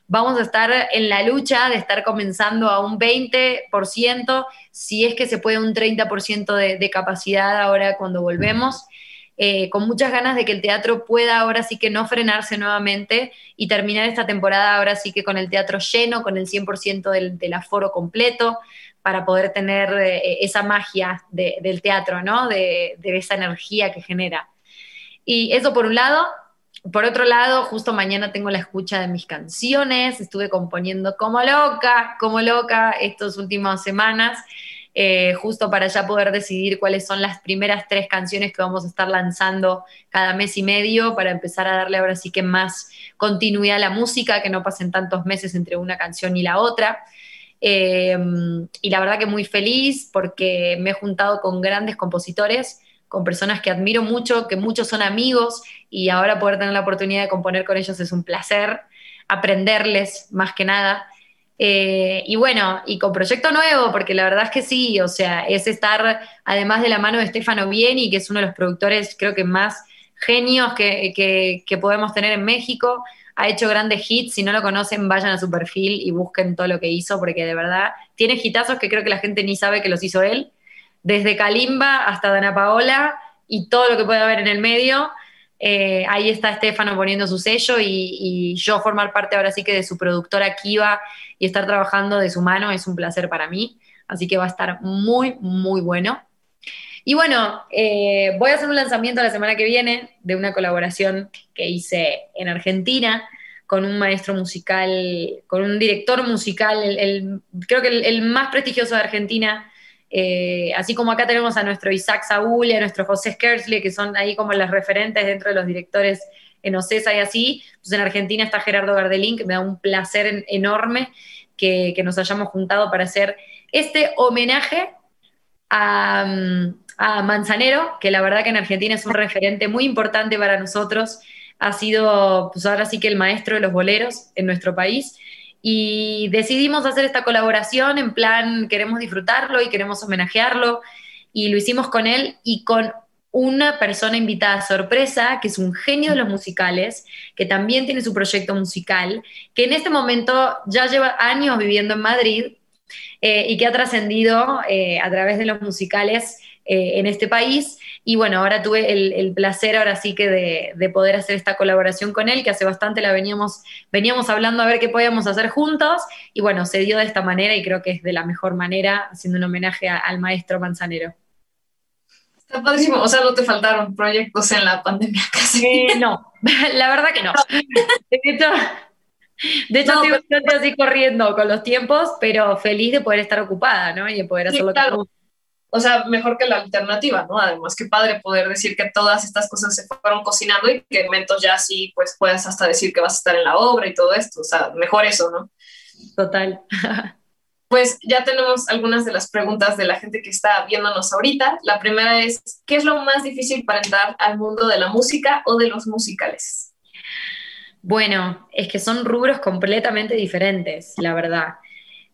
Vamos a estar en la lucha de estar comenzando a un 20%, si es que se puede un 30% de, de capacidad ahora cuando volvemos. Eh, con muchas ganas de que el teatro pueda ahora sí que no frenarse nuevamente y terminar esta temporada ahora sí que con el teatro lleno, con el 100% del, aforo completo, para poder tener eh, esa magia del teatro, ¿no? De, esa energía que genera. Y eso por un lado. Por otro lado, justo mañana tengo la escucha de mis canciones, estuve componiendo como loca, como loca estas últimas semanas. Eh, justo para ya poder decidir cuáles son las primeras tres canciones que vamos a estar lanzando cada mes y medio para empezar a darle ahora sí que más continuidad a la música, que no pasen tantos meses entre una canción y la otra. Eh, y la verdad que muy feliz porque me he juntado con grandes compositores, con personas que admiro mucho, que muchos son amigos y ahora poder tener la oportunidad de componer con ellos es un placer, aprenderles más que nada. Eh, y bueno, y con proyecto nuevo, porque la verdad es que sí, o sea, es estar además de la mano de Stefano Vieni, que es uno de los productores creo que más genios que, que, podemos tener en México. Ha hecho grandes hits, si no lo conocen, vayan a su perfil y busquen todo lo que hizo, porque de verdad tiene hitazos que creo que la gente ni sabe que los hizo él, desde Kalimba hasta Dana Paola y todo lo que puede haber en el medio. Eh, ahí está Estefano poniendo su sello y, yo formar parte ahora sí que de su productora Kiva y estar trabajando de su mano es un placer para mí. Así que va a estar muy, muy bueno. Y bueno, eh, voy a hacer un lanzamiento la semana que viene de una colaboración que hice en Argentina con un maestro musical, con un director musical, el, creo que el más prestigioso de Argentina, eh, así como acá tenemos a nuestro Isaac Saúl y a nuestro José Skersley, que son ahí como las referentes dentro de los directores en OCESA y así, pues en Argentina está Gerardo Gardelín, que me da un placer enorme que, nos hayamos juntado para hacer este homenaje a, a, Manzanero, que la verdad que en Argentina es un referente muy importante para nosotros, ha sido pues ahora sí que el maestro de los boleros en nuestro país. Y decidimos hacer esta colaboración en plan, queremos disfrutarlo y queremos homenajearlo. Y lo hicimos con él y con una persona invitada sorpresa, que es un genio de los musicales, que también tiene su proyecto musical, que en este momento ya lleva años viviendo en Madrid eh, y que ha trascendido eh, a través de los musicales eh, en este país. Y bueno, ahora tuve el, placer, ahora sí que de, poder hacer esta colaboración con él, que hace bastante la veníamos, veníamos hablando a ver qué podíamos hacer juntos. Y bueno, se dio de esta manera y creo que es de la mejor manera, haciendo un homenaje al maestro Manzanero. Está padrísimo, o sea, no te faltaron proyectos en la pandemia casi. Eh, no, la verdad que no. De hecho, de hecho estoy así corriendo con los tiempos, pero feliz de poder estar ocupada, ¿no? Y de poder hacer lo que o sea, mejor que la alternativa, ¿no? Además, qué padre poder decir que todas estas cosas se fueron cocinando y que en momentos ya sí, pues puedas hasta decir que vas a estar en la obra y todo esto, o sea, mejor eso, ¿no? Total. Pues ya tenemos algunas de las preguntas de la gente que está viéndonos ahorita. La primera es, ¿qué es lo más difícil para entrar al mundo de la música o de los musicales? Bueno, es que son rubros completamente diferentes, la verdad.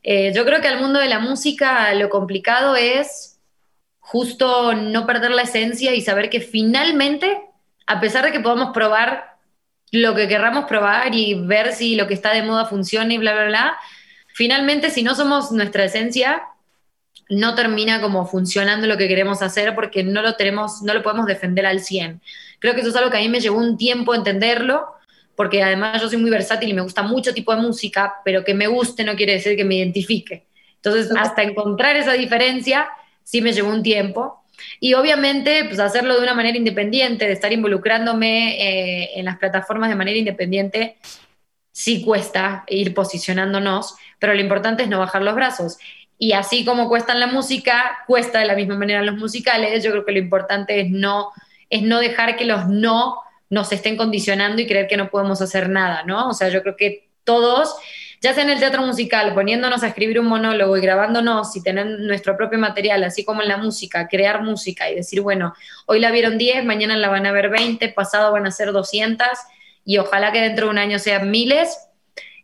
Eh, yo creo que al mundo de la música lo complicado es justo no perder la esencia y saber que finalmente, a pesar de que podamos probar lo que querramos probar y ver si lo que está de moda funciona y bla, bla, bla, finalmente si no somos nuestra esencia, no termina como funcionando lo que queremos hacer porque no lo tenemos, no lo podemos defender al 100. Creo que eso es algo que a mí me llevó un tiempo entenderlo, porque además yo soy muy versátil y me gusta mucho tipo de música, pero que me guste no quiere decir que me identifique. Entonces, hasta encontrar esa diferencia, sí me llevó un tiempo. Y obviamente, pues hacerlo de una manera independiente, de estar involucrándome eh, en las plataformas de manera independiente, sí cuesta ir posicionándonos, pero lo importante es no bajar los brazos. Y así como cuesta en la música, cuesta de la misma manera los musicales, yo creo que lo importante es no, es no dejar que los no nos estén condicionando y creer que no podemos hacer nada, ¿no? O sea, yo creo que todos ya sea en el teatro musical, poniéndonos a escribir un monólogo y grabándonos y tener nuestro propio material, así como en la música, crear música y decir, bueno, hoy la vieron 10, mañana la van a ver 20, pasado van a ser 200 y ojalá que dentro de un año sean miles.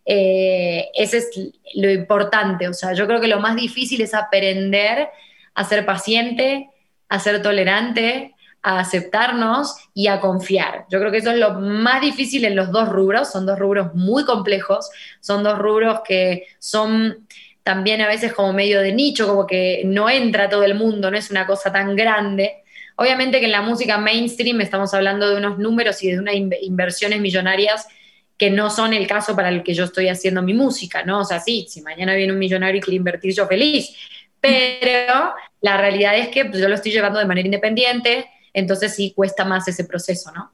Eh, ese es lo importante, o sea, yo creo que lo más difícil es aprender a ser paciente, a ser tolerante, a aceptarnos y a confiar. Yo creo que eso es lo más difícil en los dos rubros, son dos rubros muy complejos, son dos rubros que son también a veces como medio de nicho, como que no entra todo el mundo, no es una cosa tan grande. Obviamente que en la música mainstream estamos hablando de unos números y de unas inversiones millonarias que no son el caso para el que yo estoy haciendo mi música, ¿no? O sea, sí, si mañana viene un millonario y quiere invertir, yo feliz. Pero la realidad es que pues, yo lo estoy llevando de manera independiente, entonces sí cuesta más ese proceso, ¿no?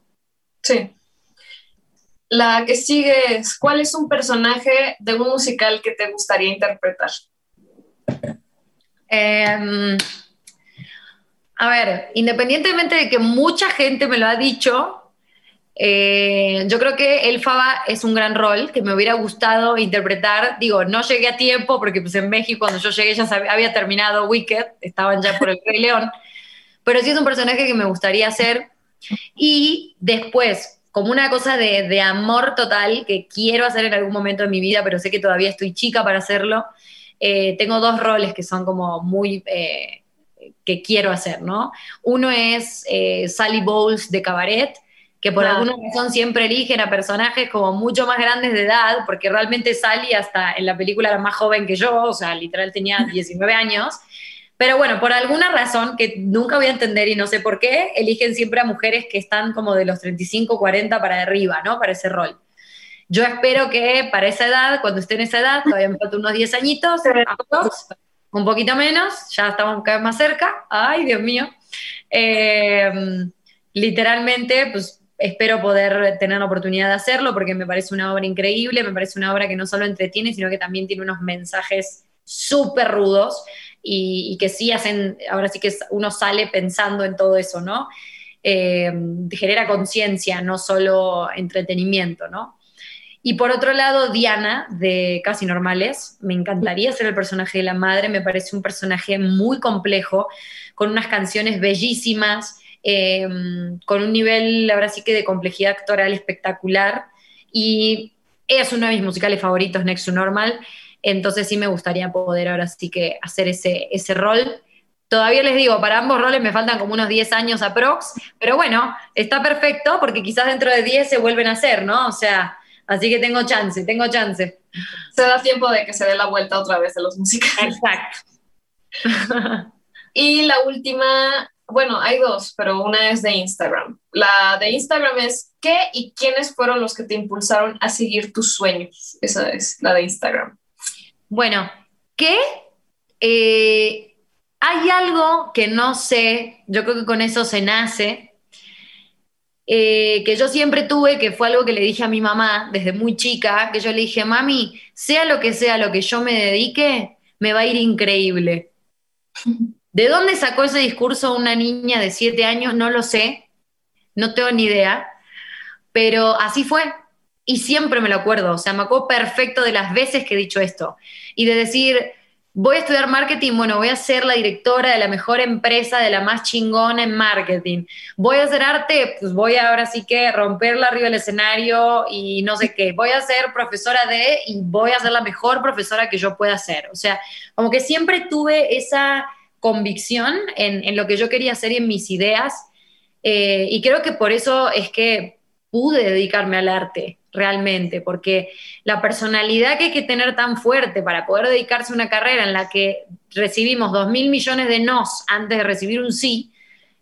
Sí. La que sigue es, ¿cuál es un personaje de un musical que te gustaría interpretar? Em, a ver, independientemente de que mucha gente me lo ha dicho, eh, yo creo que El Faba es un gran rol que me hubiera gustado interpretar. Digo, no llegué a tiempo porque pues en México cuando yo llegué ya había terminado Wicked, estaban ya por el Rey León pero sí es un personaje que me gustaría hacer. Y después, como una cosa de, amor total que quiero hacer en algún momento de mi vida, pero sé que todavía estoy chica para hacerlo, eh, tengo dos roles que son como muy... Eh, que quiero hacer, ¿no? Uno es eh, Sally Bowles de Cabaret, que por alguna razón siempre eligen a personajes como mucho más grandes de edad, porque realmente Sally hasta en la película era más joven que yo, o sea, literal tenía 19 años, pero bueno, por alguna razón que nunca voy a entender y no sé por qué, eligen siempre a mujeres que están como de los 35, 40 para arriba, ¿no? Para ese rol. Yo espero que para esa edad, cuando esté en esa edad, todavía me faltan unos 10 añitos, un poquito menos, ya estamos cada vez más cerca. Ay, Dios mío. Em, literalmente, pues espero poder tener la oportunidad de hacerlo porque me parece una obra increíble, me parece una obra que no solo entretiene, sino que también tiene unos mensajes súper rudos y, que sí hacen, ahora sí que uno sale pensando en todo eso, ¿no? Eh, genera conciencia, no solo entretenimiento, ¿no? Y por otro lado, Diana, de Casi Normales, me encantaría ser el personaje de la madre, me parece un personaje muy complejo, con unas canciones bellísimas, eh, con un nivel, ahora sí que de complejidad actoral espectacular, y es uno de mis musicales favoritos, Next to Normal, entonces sí me gustaría poder ahora sí que hacer ese, ese rol. Todavía les digo, para ambos roles me faltan como unos 10 años aprox, pero bueno, está perfecto porque quizás dentro de 10 se vuelven a hacer, ¿no? O sea, así que tengo chance, tengo chance. Se da tiempo de que se dé la vuelta otra vez de los musicales. Exacto. y la última, bueno, hay dos, pero una es de Instagram. La de Instagram es ¿qué y quiénes fueron los que te impulsaron a seguir tus sueños? Esa es la de Instagram. Bueno, que eh, hay algo que no sé, yo creo que con eso se nace, eh, que yo siempre tuve, que fue algo que le dije a mi mamá desde muy chica, que yo le dije, mami, sea lo que sea lo que yo me dedique, me va a ir increíble. ¿De dónde sacó ese discurso una niña de siete años? No lo sé, no tengo ni idea, pero así fue. Y siempre me lo acuerdo, o sea, me acuerdo perfecto de las veces que he dicho esto. Y de decir, voy a estudiar marketing, bueno, voy a ser la directora de la mejor empresa, de la más chingona en marketing. Voy a hacer arte, pues voy ahora sí que romperla arriba del escenario y no sé qué. Voy a ser profesora de y voy a ser la mejor profesora que yo pueda ser. O sea, como que siempre tuve esa convicción en, lo que yo quería hacer y en mis ideas. Eh, y creo que por eso es que pude dedicarme al arte realmente, porque la personalidad que hay que tener tan fuerte para poder dedicarse a una carrera en la que recibimos dos mil millones de nos antes de recibir un sí,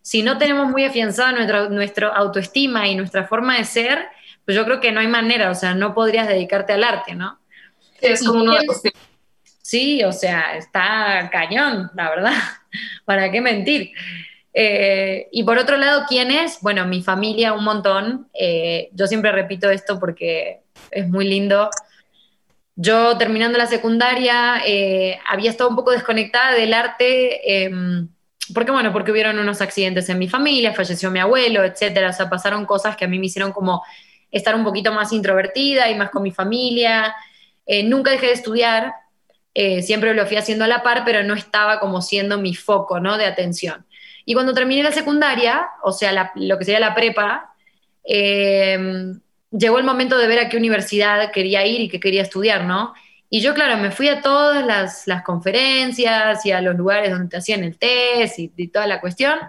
si no tenemos muy afianzada nuestra, nuestra autoestima y nuestra forma de ser, pues yo creo que no hay manera, o sea, no podrías dedicarte al arte, ¿no? Es como. Sí, o sea, está cañón, la verdad. ¿Para qué mentir? Eh, y por otro lado, ¿quién es? Bueno, mi familia un montón. Eh, yo siempre repito esto porque es muy lindo. Yo terminando la secundaria eh, había estado un poco desconectada del arte, em, porque bueno, porque hubieron unos accidentes en mi familia, falleció mi abuelo, etcétera. O sea, pasaron cosas que a mí me hicieron como estar un poquito más introvertida y más con mi familia. nunca dejé de estudiar, siempre lo fui haciendo a la par, pero no estaba como siendo mi foco, ¿no? De atención. Y cuando terminé la secundaria, o sea, lo que sería la prepa, eh, llegó el momento de ver a qué universidad quería ir y qué quería estudiar, ¿no? Y yo, claro, me fui a todas las, conferencias y a los lugares donde te hacían el test y, y, toda la cuestión.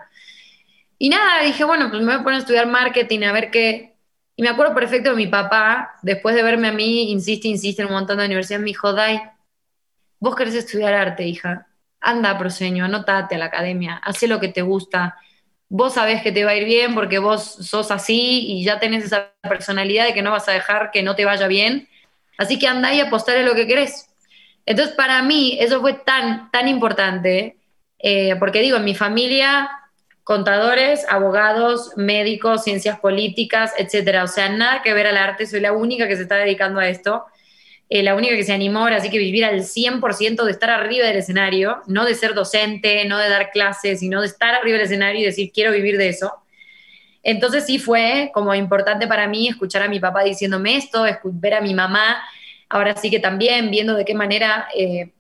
Y nada, dije, bueno, pues me voy a poner a estudiar marketing, a ver qué. Y me acuerdo perfecto de mi papá, después de verme a mí, insiste, insiste en un montón de universidades, me dijo, Dai, vos querés estudiar arte, hija anda, proseño, anotate a la academia, haz lo que te gusta. Vos sabés que te va a ir bien porque vos sos así y ya tenés esa personalidad de que no vas a dejar que no te vaya bien. Así que andá y apostale lo que querés. Entonces, para mí, eso fue tan, tan importante, eh, porque digo, en mi familia, contadores, abogados, médicos, ciencias políticas, etcétera. O sea, nada que ver al arte, soy la única que se está dedicando a esto. Eh, la única que se animó ahora sí que vivir al 100% de estar arriba del escenario, no de ser docente, no de dar clases, sino de estar arriba del escenario y decir, quiero vivir de eso. Entonces sí fue como importante para mí escuchar a mi papá diciéndome esto, ver a mi mamá, ahora sí que también viendo de qué manera eh,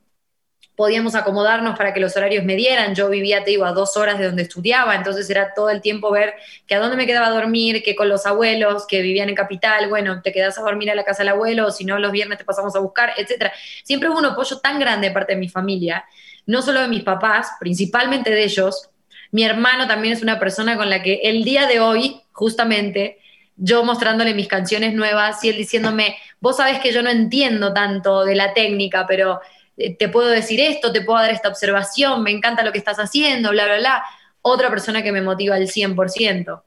podíamos acomodarnos para que los horarios me dieran. Yo vivía, te digo, a dos horas de donde estudiaba, entonces era todo el tiempo ver que a dónde me quedaba a dormir, que con los abuelos que vivían en Capital, bueno, te quedas a dormir a la casa del abuelo, si no, los viernes te pasamos a buscar, etcétera. Siempre hubo un apoyo tan grande de parte de mi familia, no solo de mis papás, principalmente de ellos. Mi hermano también es una persona con la que el día de hoy, justamente, yo mostrándole mis canciones nuevas y él diciéndome, vos sabes que yo no entiendo tanto de la técnica, pero te puedo decir esto, te puedo dar esta observación, me encanta lo que estás haciendo, bla, bla, bla. Otra persona que me motiva al 100%.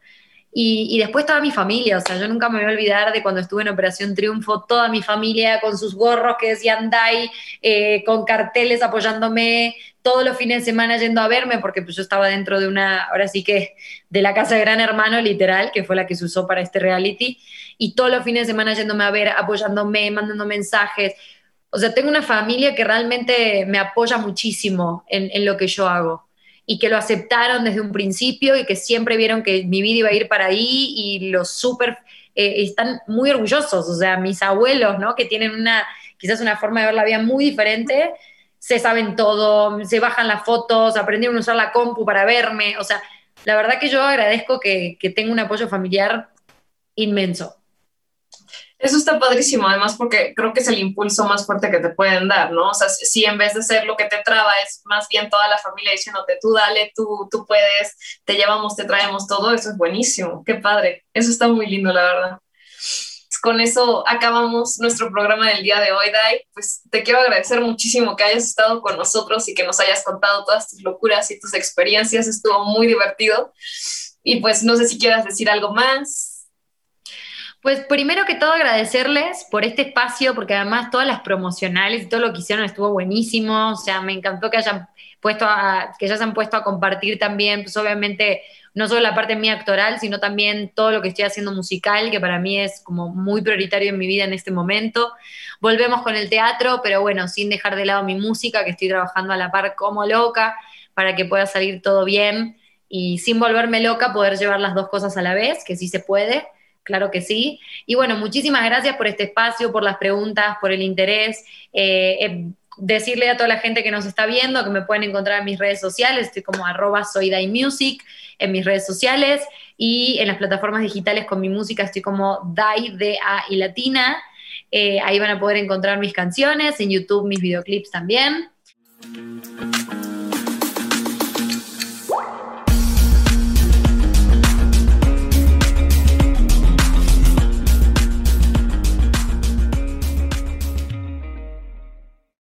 Y, y, después toda mi familia, o sea, yo nunca me voy a olvidar de cuando estuve en Operación Triunfo, toda mi familia con sus gorros que decían DAI, eh, con carteles apoyándome, todos los fines de semana yendo a verme, porque pues yo estaba dentro de una, ahora sí que, de la casa de Gran Hermano, literal, que fue la que se usó para este reality, y todos los fines de semana yéndome a ver, apoyándome, mandando mensajes, o sea, tengo una familia que realmente me apoya muchísimo en, lo que yo hago y que lo aceptaron desde un principio y que siempre vieron que mi vida iba a ir para ahí y los súper eh, están muy orgullosos. O sea, mis abuelos, ¿no? Que tienen una, quizás una forma de ver la vida muy diferente, se saben todo, se bajan las fotos, aprendieron a usar la compu para verme. O sea, la verdad que yo agradezco que, que tengo un apoyo familiar inmenso. Eso está padrísimo, además porque creo que es el impulso más fuerte que te pueden dar, ¿no? O sea, si en vez de ser lo que te traba es más bien toda la familia diciéndote, tú dale, tú, tú puedes, te llevamos, te traemos todo, eso es buenísimo, qué padre, eso está muy lindo, la verdad. Con eso acabamos nuestro programa del día de hoy, Dai. Pues te quiero agradecer muchísimo que hayas estado con nosotros y que nos hayas contado todas tus locuras y tus experiencias, estuvo muy divertido. Y pues no sé si quieras decir algo más. Pues primero que todo agradecerles por este espacio, porque además todas las promocionales y todo lo que hicieron estuvo buenísimo, o sea, me encantó que hayan puesto a, que ya se han puesto a compartir también, pues obviamente no solo la parte mía actoral, sino también todo lo que estoy haciendo musical, que para mí es como muy prioritario en mi vida en este momento. Volvemos con el teatro, pero bueno, sin dejar de lado mi música, que estoy trabajando a la par como loca, para que pueda salir todo bien y sin volverme loca poder llevar las dos cosas a la vez, que sí se puede claro que sí. Y bueno, muchísimas gracias por este espacio, por las preguntas, por el interés. Eh, eh, decirle a toda la gente que nos está viendo que me pueden encontrar en mis redes sociales, estoy como arroba music en mis redes sociales y en las plataformas digitales con mi música estoy como Dai, D-A y Latina. Eh, ahí van a poder encontrar mis canciones, en YouTube mis videoclips también.